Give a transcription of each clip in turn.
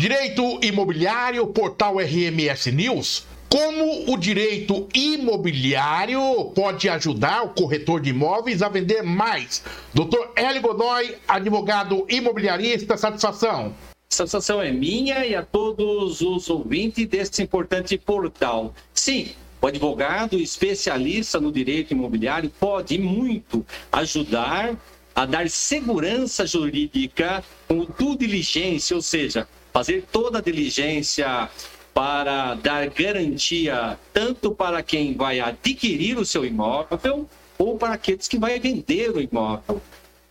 Direito Imobiliário, portal RMS News. Como o direito imobiliário pode ajudar o corretor de imóveis a vender mais? Doutor Hélio Godoy, advogado imobiliarista, satisfação. Satisfação é minha e a todos os ouvintes desse importante portal. Sim, o advogado especialista no direito imobiliário pode muito ajudar a dar segurança jurídica com due diligência, ou seja, fazer toda a diligência para dar garantia tanto para quem vai adquirir o seu imóvel ou para aqueles que vai vender o imóvel.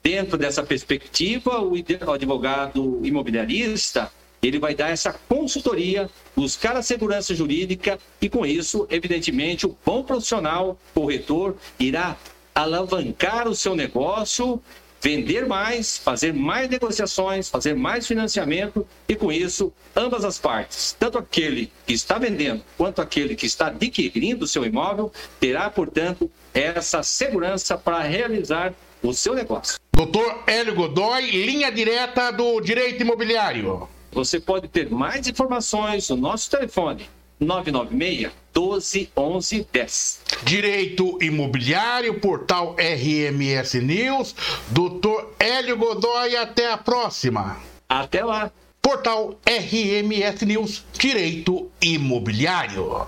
Dentro dessa perspectiva, o advogado imobiliarista ele vai dar essa consultoria, buscar a segurança jurídica e, com isso, evidentemente, o bom profissional, corretor, irá alavancar o seu negócio vender mais, fazer mais negociações, fazer mais financiamento e com isso ambas as partes, tanto aquele que está vendendo quanto aquele que está adquirindo o seu imóvel, terá, portanto, essa segurança para realizar o seu negócio. Doutor Hélio Godoy, linha direta do Direito Imobiliário. Você pode ter mais informações no nosso telefone 996 12 11 10. Direito Imobiliário, portal RMS News. Doutor Hélio Godoy, até a próxima. Até lá. Portal RMS News, Direito Imobiliário.